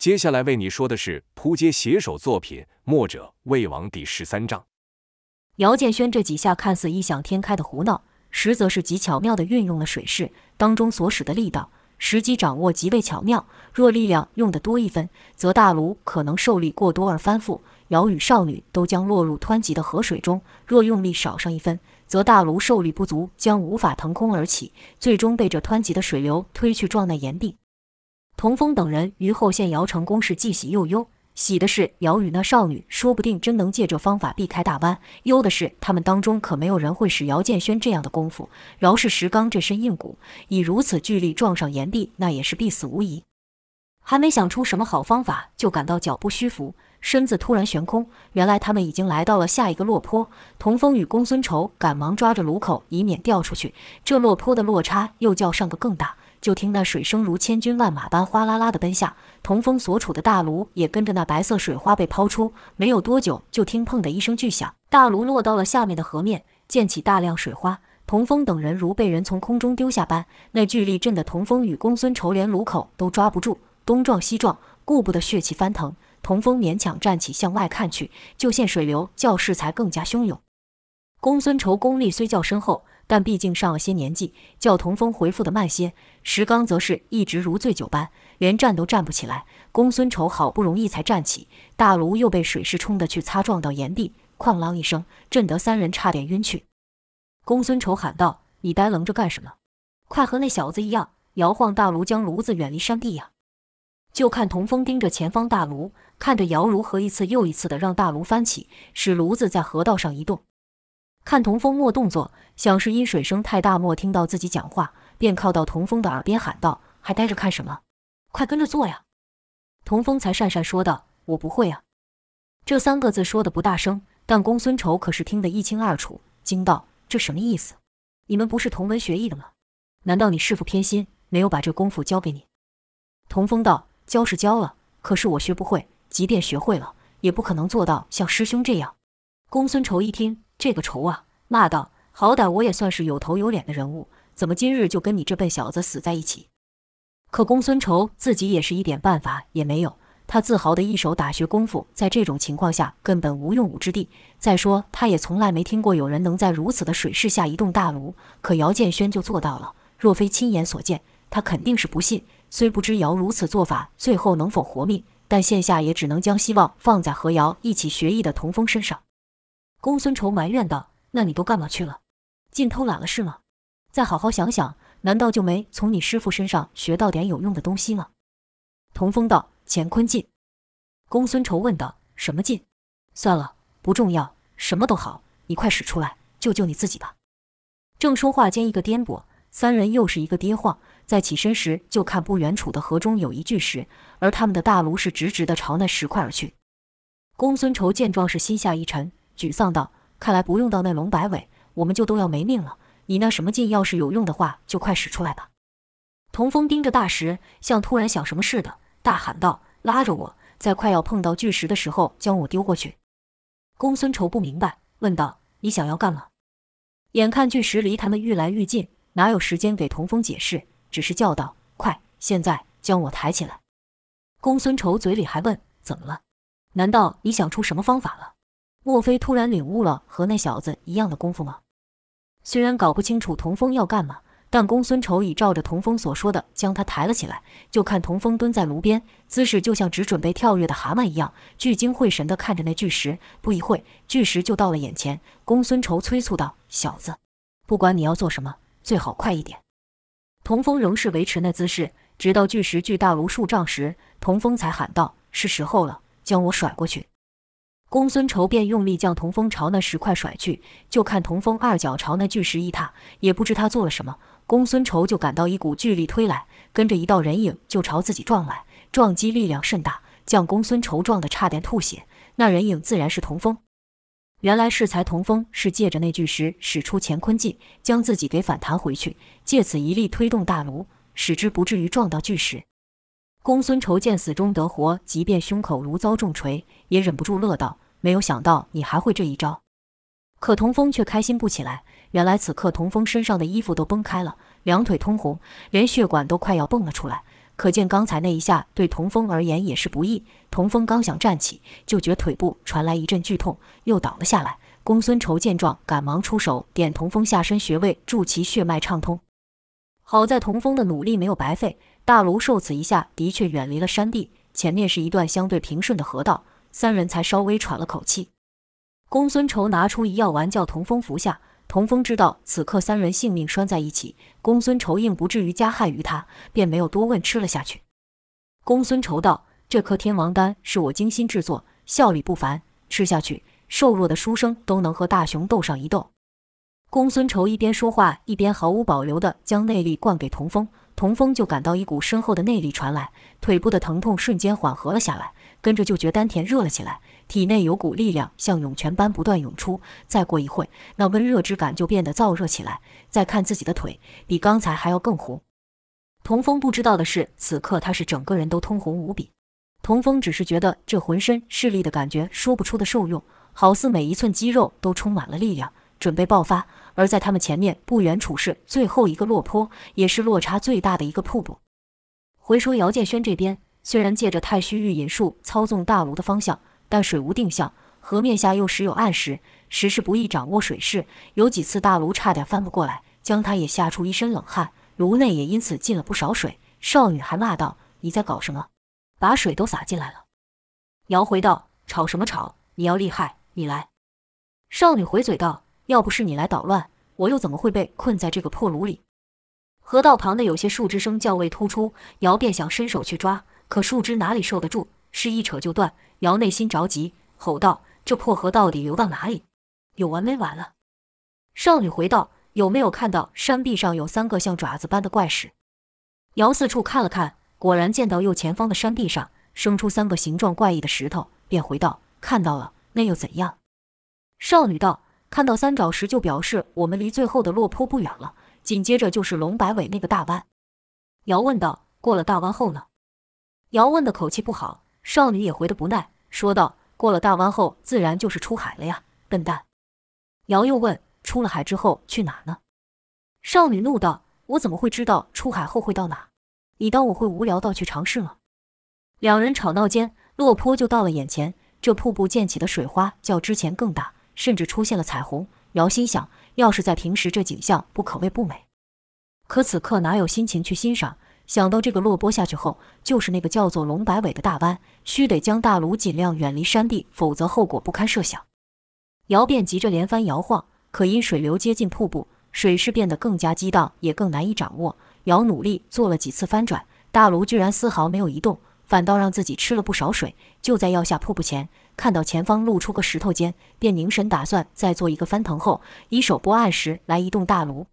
接下来为你说的是扑街写手作品《墨者魏王》第十三章。姚建轩这几下看似异想天开的胡闹，实则是极巧妙地运用了水势当中所使的力道，时机掌握极为巧妙。若力量用得多一分，则大炉可能受力过多而翻覆，姚与少女都将落入湍急的河水中；若用力少上一分，则大炉受力不足，将无法腾空而起，最终被这湍急的水流推去撞那岩壁。童风等人于后县姚城宫是既喜又忧。喜的是姚宇那少女说不定真能借这方法避开大弯；忧的是他们当中可没有人会使姚建轩这样的功夫。饶是石刚这身硬骨，以如此巨力撞上岩壁，那也是必死无疑。还没想出什么好方法，就感到脚步虚浮，身子突然悬空。原来他们已经来到了下一个落坡。童风与公孙仇赶忙抓着炉口，以免掉出去。这落坡的落差又较上个更大。就听那水声如千军万马般哗啦啦地奔下，童风所处的大炉也跟着那白色水花被抛出。没有多久，就听砰的一声巨响，大炉落到了下面的河面，溅起大量水花。童风等人如被人从空中丢下般，那巨力震得童风与公孙仇连炉口都抓不住，东撞西撞，顾不得血气翻腾。童风勉强站起，向外看去，就见水流较势才更加汹涌。公孙仇功力虽较深厚。但毕竟上了些年纪，叫童风回复的慢些。石刚则是一直如醉酒般，连站都站不起来。公孙丑好不容易才站起，大卢又被水势冲得去擦撞到岩壁，哐啷一声，震得三人差点晕去。公孙丑喊道：“你呆愣着干什么？快和那小子一样，摇晃大卢，将炉子远离山地呀！”就看童风盯着前方大炉，看着姚如何一次又一次的让大炉翻起，使炉子在河道上移动。看童风莫动作，想是因水声太大，莫听到自己讲话，便靠到童风的耳边喊道：“还呆着看什么？快跟着做呀！”童风才讪讪说道：“我不会啊。”这三个字说的不大声，但公孙仇可是听得一清二楚，惊道：“这什么意思？你们不是同门学艺的吗？难道你师父偏心，没有把这功夫教给你？”童风道：“教是教了，可是我学不会，即便学会了，也不可能做到像师兄这样。”公孙仇一听。这个仇啊！骂道：“好歹我也算是有头有脸的人物，怎么今日就跟你这笨小子死在一起？”可公孙仇自己也是一点办法也没有。他自豪的一手打学功夫，在这种情况下根本无用武之地。再说，他也从来没听过有人能在如此的水势下移动大炉。可姚建轩就做到了，若非亲眼所见，他肯定是不信。虽不知姚如此做法最后能否活命，但现下也只能将希望放在和姚一起学艺的童风身上。公孙仇埋怨道：“那你都干嘛去了？尽偷懒了是吗？再好好想想，难道就没从你师傅身上学到点有用的东西吗？”童风道：“乾坤劲。”公孙仇问道：“什么劲？”算了，不重要，什么都好，你快使出来，救救你自己吧。正说话间，一个颠簸，三人又是一个跌晃，在起身时就看不远处的河中有一巨石，而他们的大炉是直直的朝那石块而去。公孙仇见状是心下一沉。沮丧道：“看来不用到那龙摆尾，我们就都要没命了。你那什么劲要是有用的话，就快使出来吧。”童风盯着大石，像突然想什么似的，大喊道：“拉着我，在快要碰到巨石的时候将我丢过去。”公孙仇不明白，问道：“你想要干嘛？”眼看巨石离他们愈来愈近，哪有时间给童风解释，只是叫道：“快，现在将我抬起来！”公孙仇嘴里还问：“怎么了？难道你想出什么方法了？”莫非突然领悟了和那小子一样的功夫吗？虽然搞不清楚童风要干嘛，但公孙仇已照着童风所说的将他抬了起来。就看童风蹲在炉边，姿势就像只准备跳跃的蛤蟆一样，聚精会神地看着那巨石。不一会，巨石就到了眼前。公孙仇催促道：“小子，不管你要做什么，最好快一点。”童风仍是维持那姿势，直到巨石距大卢数丈时，童风才喊道：“是时候了，将我甩过去。”公孙仇便用力将童风朝那石块甩去，就看童风二脚朝那巨石一踏，也不知他做了什么，公孙仇就感到一股巨力推来，跟着一道人影就朝自己撞来，撞击力量甚大，将公孙仇撞得差点吐血。那人影自然是童风，原来适才童风是借着那巨石使出乾坤劲，将自己给反弹回去，借此一力推动大炉，使之不至于撞到巨石。公孙仇见死中得活，即便胸口如遭重锤，也忍不住乐道：“没有想到你还会这一招。”可童风却开心不起来。原来此刻童风身上的衣服都崩开了，两腿通红，连血管都快要蹦了出来。可见刚才那一下对童风而言也是不易。童风刚想站起，就觉腿部传来一阵剧痛，又倒了下来。公孙仇见状，赶忙出手点童风下身穴位，助其血脉畅通。好在童风的努力没有白费，大卢受此一下的确远离了山地，前面是一段相对平顺的河道，三人才稍微喘了口气。公孙仇拿出一药丸，叫童风服下。童风知道此刻三人性命拴在一起，公孙仇应不至于加害于他，便没有多问，吃了下去。公孙仇道：“这颗天王丹是我精心制作，效力不凡，吃下去，瘦弱的书生都能和大熊斗上一斗。”公孙仇一边说话，一边毫无保留地将内力灌给童风，童风就感到一股深厚的内力传来，腿部的疼痛瞬间缓和了下来，跟着就觉丹田热了起来。体内有股力量像涌泉般不断涌出，再过一会，那温热之感就变得燥热起来。再看自己的腿，比刚才还要更红。童风不知道的是，此刻他是整个人都通红无比。童风只是觉得这浑身是力的感觉说不出的受用，好似每一寸肌肉都充满了力量，准备爆发。而在他们前面不远处是最后一个落坡，也是落差最大的一个瀑布。回说姚建轩这边，虽然借着太虚御引术操纵大炉的方向。但水无定向，河面下又时有暗石，实是不易掌握水势。有几次大炉差点翻不过来，将他也吓出一身冷汗。炉内也因此进了不少水。少女还骂道：“你在搞什么？把水都洒进来了。”姚回道：“吵什么吵？你要厉害，你来。”少女回嘴道：“要不是你来捣乱，我又怎么会被困在这个破炉里？”河道旁的有些树枝声较为突出，姚便想伸手去抓，可树枝哪里受得住？是一扯就断，姚内心着急，吼道：“这破河到底流到哪里？有完没完了？”少女回道：“有没有看到山壁上有三个像爪子般的怪石？”姚四处看了看，果然见到右前方的山壁上生出三个形状怪异的石头，便回道：“看到了，那又怎样？”少女道：“看到三爪石就表示我们离最后的落坡不远了，紧接着就是龙摆尾那个大弯。”姚问道：“过了大弯后呢？”姚问的口气不好。少女也回得不耐，说道：“过了大弯后，自然就是出海了呀，笨蛋！”姚又问：“出了海之后去哪呢？”少女怒道：“我怎么会知道出海后会到哪？你当我会无聊到去尝试吗？”两人吵闹间，落坡就到了眼前。这瀑布溅起的水花较之前更大，甚至出现了彩虹。姚心想：要是在平时，这景象不可谓不美。可此刻哪有心情去欣赏？想到这个落坡下去后，就是那个叫做龙摆尾的大湾，须得将大炉尽量远离山地，否则后果不堪设想。姚便急着连番摇晃，可因水流接近瀑布，水势变得更加激荡，也更难以掌握。姚努力做了几次翻转，大炉居然丝毫没有移动，反倒让自己吃了不少水。就在要下瀑布前，看到前方露出个石头尖，便凝神打算再做一个翻腾后，以手拨暗石来移动大炉。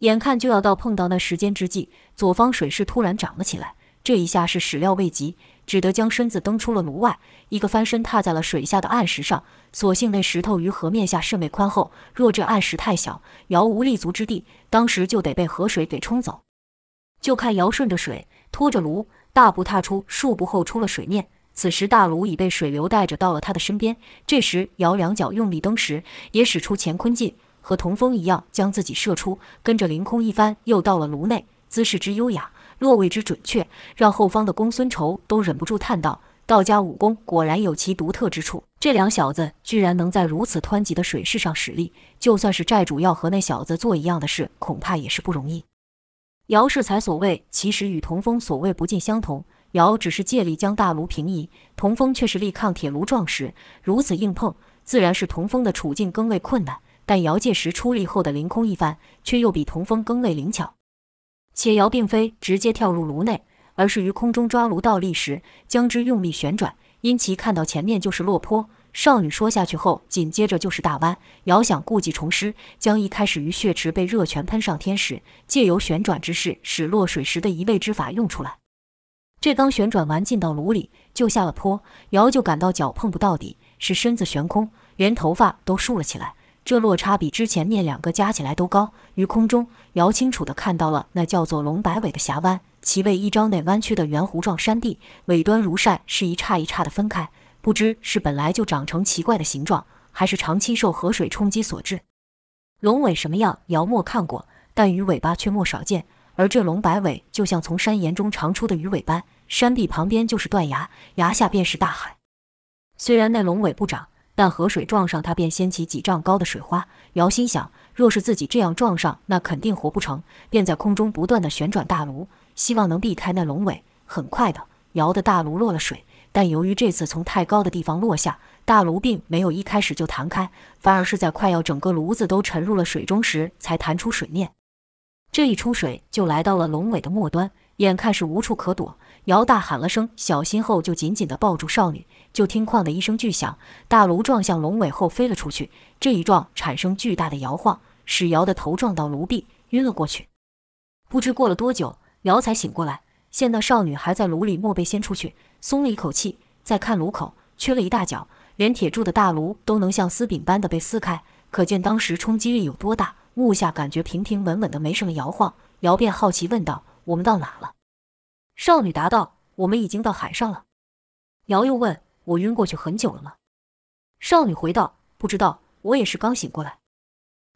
眼看就要到碰到那时间之际，左方水势突然涨了起来。这一下是始料未及，只得将身子蹬出了炉外，一个翻身踏在了水下的暗石上。所幸那石头于河面下甚为宽厚，若这暗石太小，姚无立足之地，当时就得被河水给冲走。就看姚顺着水拖着炉，大步踏出数步后出了水面。此时大炉已被水流带着到了他的身边。这时姚两脚用力蹬时，也使出乾坤劲。和童风一样，将自己射出，跟着凌空一翻，又到了炉内，姿势之优雅，落位之准确，让后方的公孙仇都忍不住叹道：“道家武功果然有其独特之处。这两小子居然能在如此湍急的水势上使力，就算是寨主要和那小子做一样的事，恐怕也是不容易。”姚世才所谓，其实与童风所谓不尽相同。姚只是借力将大炉平移，童风却是力抗铁炉撞石，如此硬碰，自然是童风的处境更为困难。但姚届时出力后的凌空一翻，却又比童风更为灵巧。且姚并非直接跳入炉内，而是于空中抓炉倒立时，将之用力旋转。因其看到前面就是落坡，少女说下去后，紧接着就是大弯。姚想故技重施，将一开始于血池被热泉喷上天时，借由旋转之势使落水时的移位之法用出来。这刚旋转完进到炉里，就下了坡，姚就感到脚碰不到底，是身子悬空，连头发都竖了起来。这落差比之前面两个加起来都高。于空中，姚清楚地看到了那叫做龙摆尾的峡湾，其位一张内弯曲的圆弧状山地，尾端如扇，是一叉一叉的分开。不知是本来就长成奇怪的形状，还是长期受河水冲击所致。龙尾什么样，姚没看过，但鱼尾巴却莫少见。而这龙摆尾就像从山岩中长出的鱼尾般，山壁旁边就是断崖，崖下便是大海。虽然那龙尾不长，但河水撞上它便掀起几丈高的水花。姚心想，若是自己这样撞上，那肯定活不成，便在空中不断的旋转大炉，希望能避开那龙尾。很快的，姚的大炉落了水，但由于这次从太高的地方落下，大炉并没有一开始就弹开，反而是在快要整个炉子都沉入了水中时才弹出水面。这一出水就来到了龙尾的末端，眼看是无处可躲，姚大喊了声“小心”后，就紧紧地抱住少女。就听“哐”的一声巨响，大炉撞向龙尾后飞了出去。这一撞产生巨大的摇晃，使姚的头撞到炉壁，晕了过去。不知过了多久，姚才醒过来。见到少女还在炉里，莫被掀出去，松了一口气。再看炉口，缺了一大角，连铁铸的大炉都能像丝饼般的被撕开，可见当时冲击力有多大。目下感觉平平稳稳的，没什么摇晃。姚便好奇问道：“我们到哪了？”少女答道：“我们已经到海上了。”姚又问：“我晕过去很久了吗？”少女回道：“不知道，我也是刚醒过来。”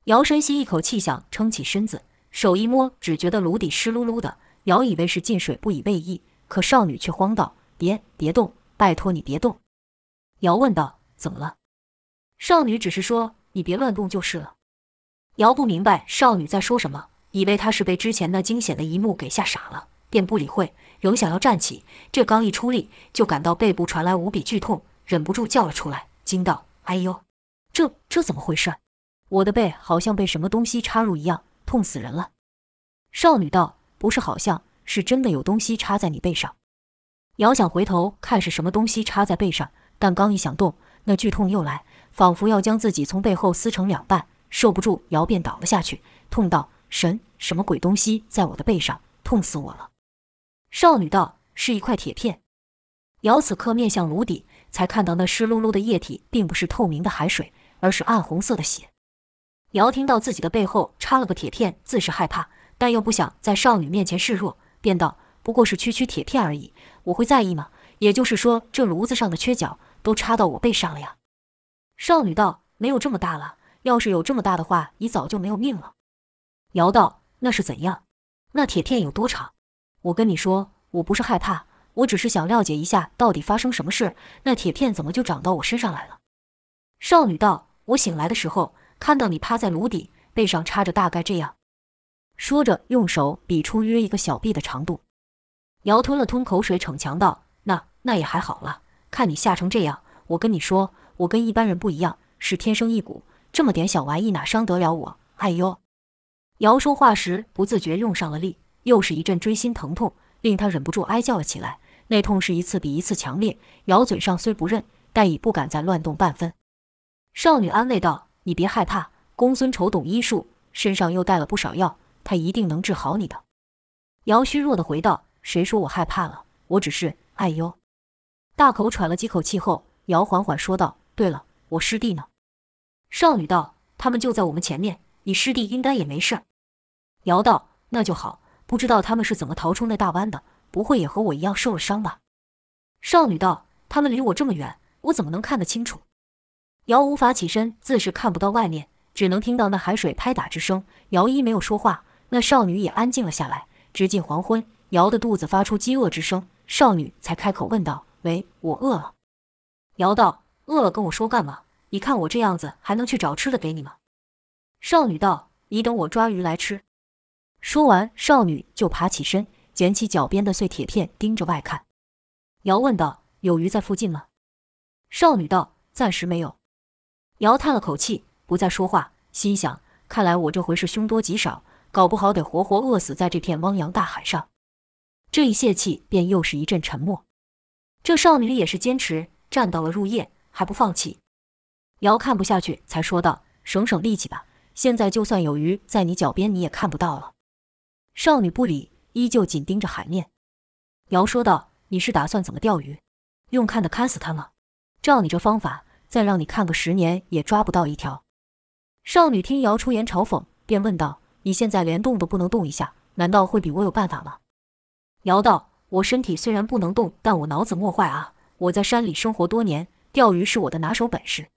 姚深吸一口气，想撑起身子，手一摸，只觉得炉底湿漉漉的。姚以为是进水，不以为意，可少女却慌道：“别别动，拜托你别动。”瑶问道：“怎么了？”少女只是说：“你别乱动就是了。”瑶不明白少女在说什么，以为她是被之前那惊险的一幕给吓傻了，便不理会，仍想要站起。这刚一出力，就感到背部传来无比剧痛，忍不住叫了出来，惊道：“哎呦，这这怎么回事？我的背好像被什么东西插入一样，痛死人了。”少女道。不是，好像是真的有东西插在你背上。姚想回头看是什么东西插在背上，但刚一想动，那剧痛又来，仿佛要将自己从背后撕成两半，受不住，姚便倒了下去，痛道：“神，什么鬼东西在我的背上？痛死我了！”少女道：“是一块铁片。”姚此刻面向炉底，才看到那湿漉漉的液体并不是透明的海水，而是暗红色的血。姚听到自己的背后插了个铁片，自是害怕。但又不想在少女面前示弱，便道：“不过是区区铁片而已，我会在意吗？也就是说，这炉子上的缺角都插到我背上了呀？”少女道：“没有这么大了，要是有这么大的话，你早就没有命了。”姚道：“那是怎样？那铁片有多长？我跟你说，我不是害怕，我只是想了解一下到底发生什么事，那铁片怎么就长到我身上来了？”少女道：“我醒来的时候看到你趴在炉底，背上插着大概这样。”说着，用手比出约一个小臂的长度。姚吞了吞口水，逞强道：“那那也还好了。看你吓成这样，我跟你说，我跟一般人不一样，是天生异骨，这么点小玩意哪伤得了我？哎呦！”姚说话时不自觉用上了力，又是一阵锥心疼痛，令他忍不住哀叫了起来。那痛是一次比一次强烈。姚嘴上虽不认，但已不敢再乱动半分。少女安慰道：“你别害怕，公孙丑懂医术，身上又带了不少药。”他一定能治好你的。”姚虚弱地回道，“谁说我害怕了？我只是……哎呦！”大口喘了几口气后，姚缓缓说道：“对了，我师弟呢？”少女道：“他们就在我们前面，你师弟应该也没事。”姚道：“那就好，不知道他们是怎么逃出那大湾的，不会也和我一样受了伤吧？”少女道：“他们离我这么远，我怎么能看得清楚？”姚无法起身，自是看不到外面，只能听到那海水拍打之声。姚一没有说话。那少女也安静了下来。直近黄昏，姚的肚子发出饥饿之声，少女才开口问道：“喂，我饿了。”姚道：“饿了跟我说干嘛？你看我这样子，还能去找吃的给你吗？”少女道：“你等我抓鱼来吃。”说完，少女就爬起身，捡起脚边的碎铁片，盯着外看。姚问道：“有鱼在附近吗？”少女道：“暂时没有。”姚叹了口气，不再说话，心想：看来我这回是凶多吉少。搞不好得活活饿死在这片汪洋大海上。这一泄气，便又是一阵沉默。这少女也是坚持站到了入夜，还不放弃。瑶看不下去，才说道：“省省力气吧，现在就算有鱼在你脚边，你也看不到了。”少女不理，依旧紧盯着海面。瑶说道：“你是打算怎么钓鱼？用看的看死他吗？照你这方法，再让你看个十年也抓不到一条。”少女听瑶出言嘲讽，便问道。你现在连动都不能动一下，难道会比我有办法吗？姚道：“我身体虽然不能动，但我脑子莫坏啊！我在山里生活多年，钓鱼是我的拿手本事。”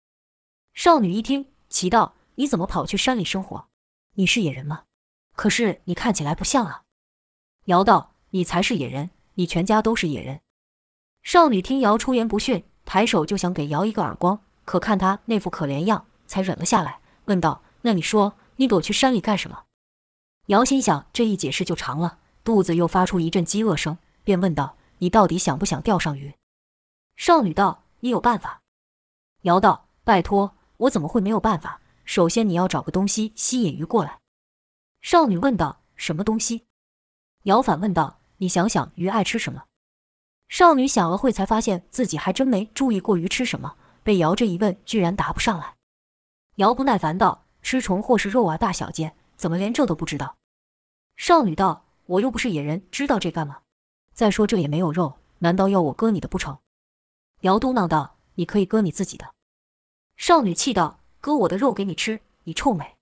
少女一听，奇道：“你怎么跑去山里生活？你是野人吗？可是你看起来不像啊。”瑶道：“你才是野人，你全家都是野人。”少女听瑶出言不逊，抬手就想给瑶一个耳光，可看他那副可怜样，才忍了下来，问道：“那你说，你躲去山里干什么？”瑶心想，这一解释就长了，肚子又发出一阵饥饿声，便问道：“你到底想不想钓上鱼？”少女道：“你有办法。”尧道：“拜托，我怎么会没有办法？首先你要找个东西吸引鱼过来。”少女问道：“什么东西？”尧反问道：“你想想，鱼爱吃什么？”少女想了会，才发现自己还真没注意过鱼吃什么，被尧这一问，居然答不上来。尧不耐烦道：“吃虫或是肉啊，大小姐，怎么连这都不知道？”少女道：“我又不是野人，知道这干嘛？再说这也没有肉，难道要我割你的不成？”尧嘟囔道：“你可以割你自己的。”少女气道：“割我的肉给你吃，你臭美！”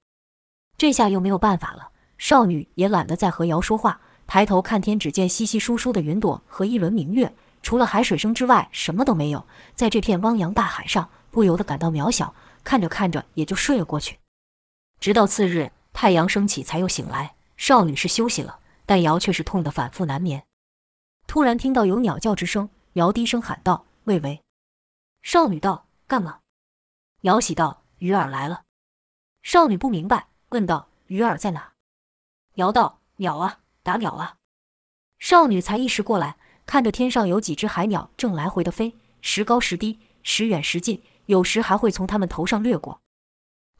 这下又没有办法了，少女也懒得再和尧说话。抬头看天，只见稀稀疏疏的云朵和一轮明月，除了海水声之外，什么都没有。在这片汪洋大海上，不由得感到渺小。看着看着，也就睡了过去。直到次日太阳升起，才又醒来。少女是休息了，但瑶却是痛得反复难眠。突然听到有鸟叫之声，瑶低声喊道：“魏巍。”少女道：“干嘛？”瑶喜道：“鱼儿来了。”少女不明白，问道：“鱼儿在哪？”瑶道：“鸟啊。”打鸟啊！少女才意识过来，看着天上有几只海鸟正来回的飞，时高时低，时远时近，有时还会从他们头上掠过。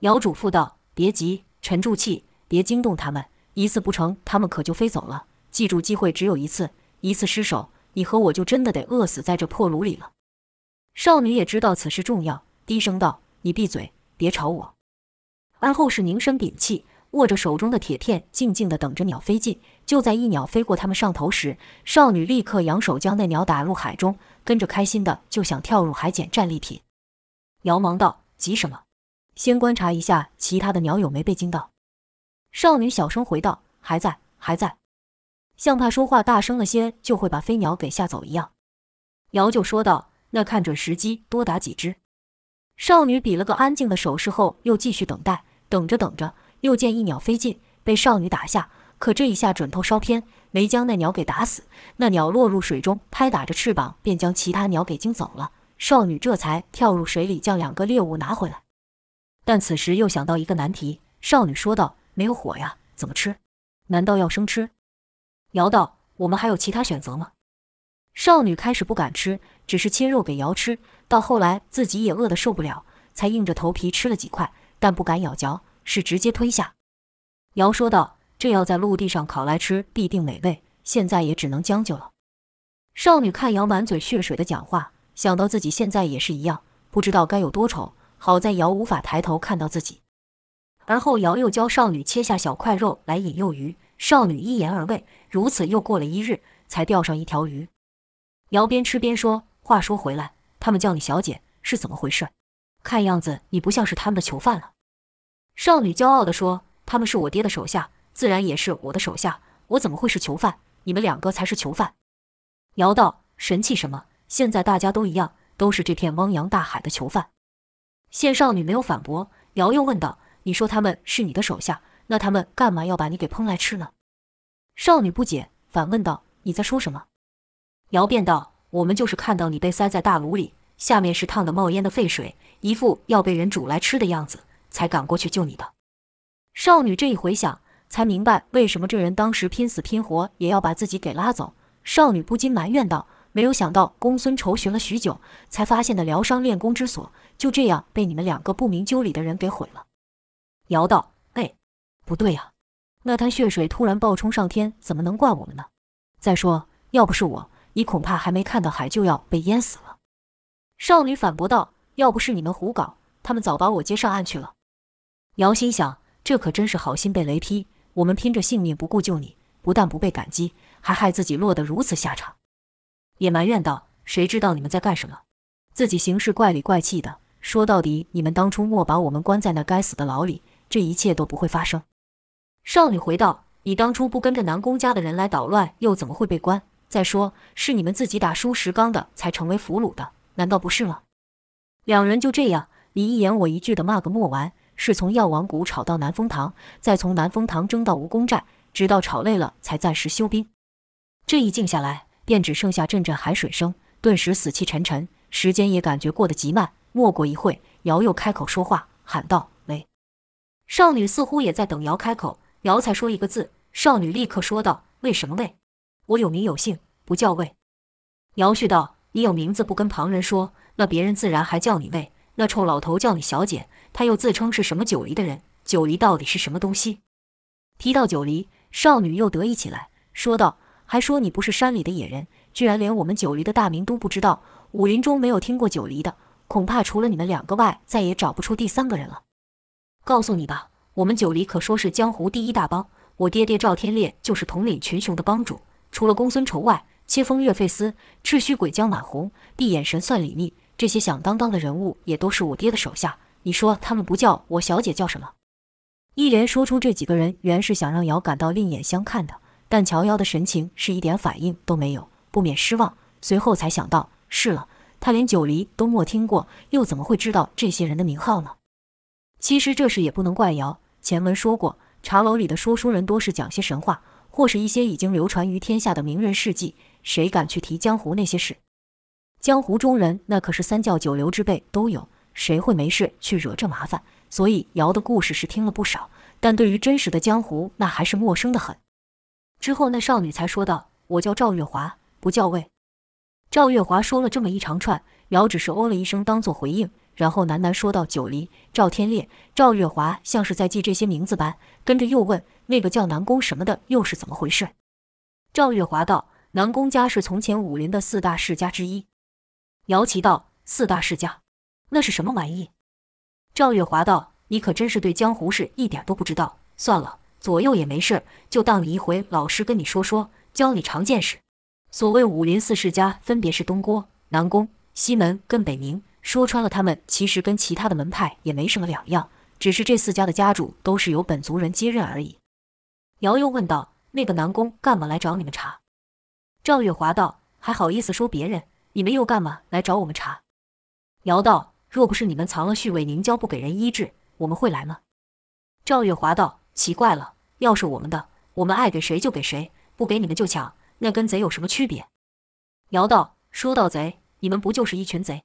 瑶嘱咐道：“别急，沉住气，别惊动他们，一次不成，他们可就飞走了。记住，机会只有一次，一次失手，你和我就真的得饿死在这破炉里了。”少女也知道此事重要，低声道：“你闭嘴，别吵我。”而后是凝神屏气。握着手中的铁片，静静地等着鸟飞进。就在一鸟飞过他们上头时，少女立刻扬手将那鸟打入海中，跟着开心的就想跳入海捡战利品。尧忙道：“急什么？先观察一下其他的鸟有没被惊到。”少女小声回道：“还在，还在。”像怕说话大声了些就会把飞鸟给吓走一样。尧就说道：“那看准时机，多打几只。”少女比了个安静的手势后，又继续等待，等着等着。又见一鸟飞近，被少女打下，可这一下准头稍偏，没将那鸟给打死。那鸟落入水中，拍打着翅膀，便将其他鸟给惊走了。少女这才跳入水里，将两个猎物拿回来。但此时又想到一个难题，少女说道：“没有火呀，怎么吃？难道要生吃？”瑶道：“我们还有其他选择吗？”少女开始不敢吃，只是切肉给瑶吃。到后来自己也饿得受不了，才硬着头皮吃了几块，但不敢咬嚼。是直接吞下。瑶说道：“这要在陆地上烤来吃，必定美味。现在也只能将就了。”少女看瑶满嘴血水的讲话，想到自己现在也是一样，不知道该有多丑。好在瑶无法抬头看到自己。而后尧又教少女切下小块肉来引诱鱼，少女一言而未。如此又过了一日，才钓上一条鱼。尧边吃边说：“话说回来，他们叫你小姐是怎么回事？看样子你不像是他们的囚犯了。”少女骄傲地说：“他们是我爹的手下，自然也是我的手下。我怎么会是囚犯？你们两个才是囚犯。”尧道：“神气什么？现在大家都一样，都是这片汪洋大海的囚犯。”见少女没有反驳，尧又问道：“你说他们是你的手下，那他们干嘛要把你给烹来吃呢？”少女不解，反问道：“你在说什么？”姚便道：“我们就是看到你被塞在大炉里，下面是烫的冒烟的沸水，一副要被人煮来吃的样子。”才赶过去救你的。少女这一回想，才明白为什么这人当时拼死拼活也要把自己给拉走。少女不禁埋怨道：“没有想到公孙筹寻了许久，才发现的疗伤练功之所，就这样被你们两个不明就里的人给毁了。”尧道：“哎，不对呀，那滩血水突然暴冲上天，怎么能怪我们呢？再说，要不是我，你恐怕还没看到海就要被淹死了。”少女反驳道：“要不是你们胡搞，他们早把我接上岸去了。”尧心想，这可真是好心被雷劈。我们拼着性命不顾救你，不但不被感激，还害自己落得如此下场。也埋怨道：“谁知道你们在干什么？自己行事怪里怪气的。说到底，你们当初莫把我们关在那该死的牢里，这一切都不会发生。”少女回道：“你当初不跟着南宫家的人来捣乱，又怎么会被关？再说，是你们自己打输石刚的，才成为俘虏的，难道不是吗？”两人就这样你一言我一句的骂个没完。是从药王谷吵到南风堂，再从南风堂争到蜈蚣寨，直到吵累了才暂时休兵。这一静下来，便只剩下阵阵海水声，顿时死气沉沉，时间也感觉过得极慢。没过一会，瑶又开口说话，喊道：“！”少女似乎也在等瑶开口，瑶才说一个字，少女立刻说道：“为什么喂？我有名有姓，不叫喂。”瑶续道：“你有名字不跟旁人说，那别人自然还叫你喂。那臭老头叫你小姐，他又自称是什么九黎的人，九黎到底是什么东西？”提到九黎，少女又得意起来，说道：“还说你不是山里的野人，居然连我们九黎的大名都不知道，武林中没有听过九黎的。”恐怕除了你们两个外，再也找不出第三个人了。告诉你吧，我们九黎可说是江湖第一大帮，我爹爹赵天烈就是统领群雄的帮主。除了公孙仇外，切风岳费斯、赤须鬼江满红、闭眼神算李密这些响当当的人物，也都是我爹的手下。你说他们不叫我小姐，叫什么？一连说出这几个人，原是想让瑶感到另眼相看的，但乔瑶的神情是一点反应都没有，不免失望。随后才想到，是了。他连九黎都没听过，又怎么会知道这些人的名号呢？其实这事也不能怪瑶。前文说过，茶楼里的说书人多是讲些神话，或是一些已经流传于天下的名人事迹，谁敢去提江湖那些事？江湖中人那可是三教九流之辈都有，谁会没事去惹这麻烦？所以瑶的故事是听了不少，但对于真实的江湖，那还是陌生得很。之后那少女才说道：“我叫赵月华，不叫魏。”赵月华说了这么一长串，瑶只是哦了一声，当做回应，然后喃喃说道：“九黎、赵天烈、赵月华，像是在记这些名字般，跟着又问那个叫南宫什么的又是怎么回事？”赵月华道：“南宫家是从前武林的四大世家之一。”瑶奇道：“四大世家，那是什么玩意？”赵月华道：“你可真是对江湖事一点都不知道。算了，左右也没事，就当你一回老师跟你说说，教你长见识。”所谓武林四世家，分别是东郭、南宫、西门跟北冥。说穿了，他们其实跟其他的门派也没什么两样，只是这四家的家主都是由本族人接任而已。瑶又问道：“那个南宫干嘛来找你们查？”赵月华道：“还好意思说别人？你们又干嘛来找我们查？”瑶道：“若不是你们藏了续位凝胶不给人医治，我们会来吗？”赵月华道：“奇怪了，要是我们的，我们爱给谁就给谁，不给你们就抢。”那跟贼有什么区别？瑶道：“说到贼，你们不就是一群贼？”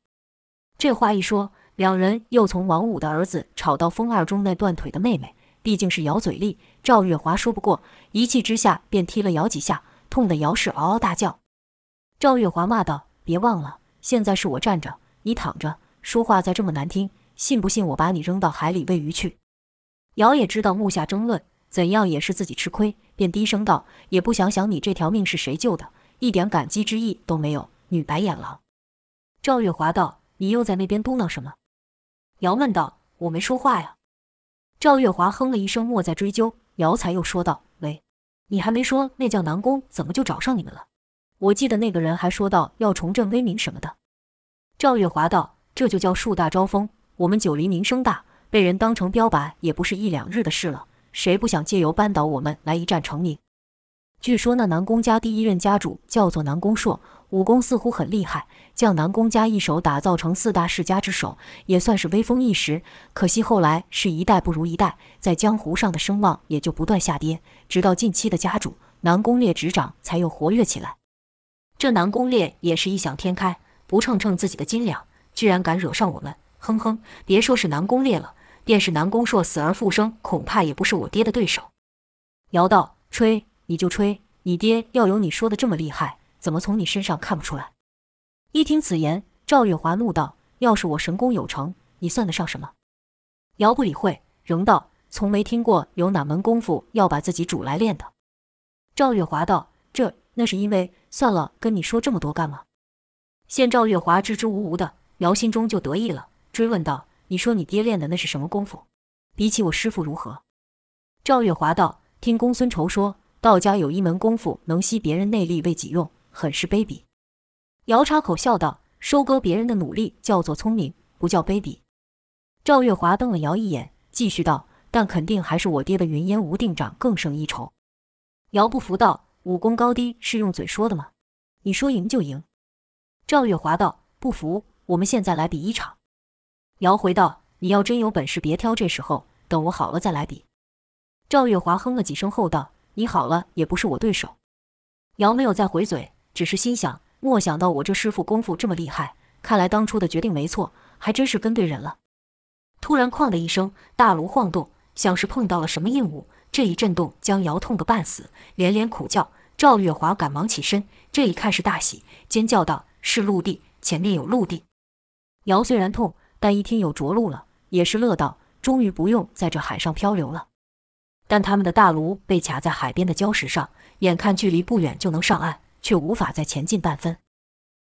这话一说，两人又从王五的儿子吵到风二中那断腿的妹妹。毕竟是瑶嘴利，赵月华说不过，一气之下便踢了姚几下，痛得瑶是嗷嗷大叫。赵月华骂道：“别忘了，现在是我站着，你躺着，说话再这么难听，信不信我把你扔到海里喂鱼去？”瑶也知道目下争论。怎样也是自己吃亏，便低声道：“也不想想你这条命是谁救的，一点感激之意都没有。”女白眼狼。赵月华道：“你又在那边嘟囔什么？”瑶问道：“我没说话呀。”赵月华哼了一声，莫再追究。瑶才又说道：“喂，你还没说那叫南宫怎么就找上你们了？我记得那个人还说到要重振威名什么的。”赵月华道：“这就叫树大招风。我们九黎名声大，被人当成标靶也不是一两日的事了。”谁不想借由扳倒我们来一战成名？据说那南宫家第一任家主叫做南宫硕，武功似乎很厉害，将南宫家一手打造成四大世家之首，也算是威风一时。可惜后来是一代不如一代，在江湖上的声望也就不断下跌。直到近期的家主南宫烈执掌，才又活跃起来。这南宫烈也是异想天开，不称称自己的斤两，居然敢惹上我们！哼哼，别说是南宫烈了。便是南宫硕死而复生，恐怕也不是我爹的对手。瑶道：“吹你就吹，你爹要有你说的这么厉害，怎么从你身上看不出来？”一听此言，赵月华怒道：“要是我神功有成，你算得上什么？”瑶不理会，仍道：“从没听过有哪门功夫要把自己煮来练的。”赵月华道：“这那是因为……算了，跟你说这么多干嘛？”见赵月华支支吾吾的，瑶心中就得意了，追问道。你说你爹练的那是什么功夫？比起我师父如何？赵月华道：“听公孙仇说，道家有一门功夫能吸别人内力为己用，很是卑鄙。”姚插口笑道：“收割别人的努力叫做聪明，不叫卑鄙。”赵月华瞪了姚一眼，继续道：“但肯定还是我爹的云烟无定掌更胜一筹。”姚不服道：“武功高低是用嘴说的吗？你说赢就赢。”赵月华道：“不服，我们现在来比一场。”瑶回道：“你要真有本事，别挑这时候，等我好了再来比。”赵月华哼了几声后道：“你好了也不是我对手。”姚没有再回嘴，只是心想：莫想到我这师傅功夫这么厉害，看来当初的决定没错，还真是跟对人了。突然，哐的一声，大炉晃动，像是碰到了什么硬物，这一震动将姚痛个半死，连连苦叫。赵月华赶忙起身，这一看是大喜，尖叫道：“是陆地，前面有陆地！”姚虽然痛，但一听有着陆了，也是乐道：“终于不用在这海上漂流了。”但他们的大炉被卡在海边的礁石上，眼看距离不远就能上岸，却无法再前进半分。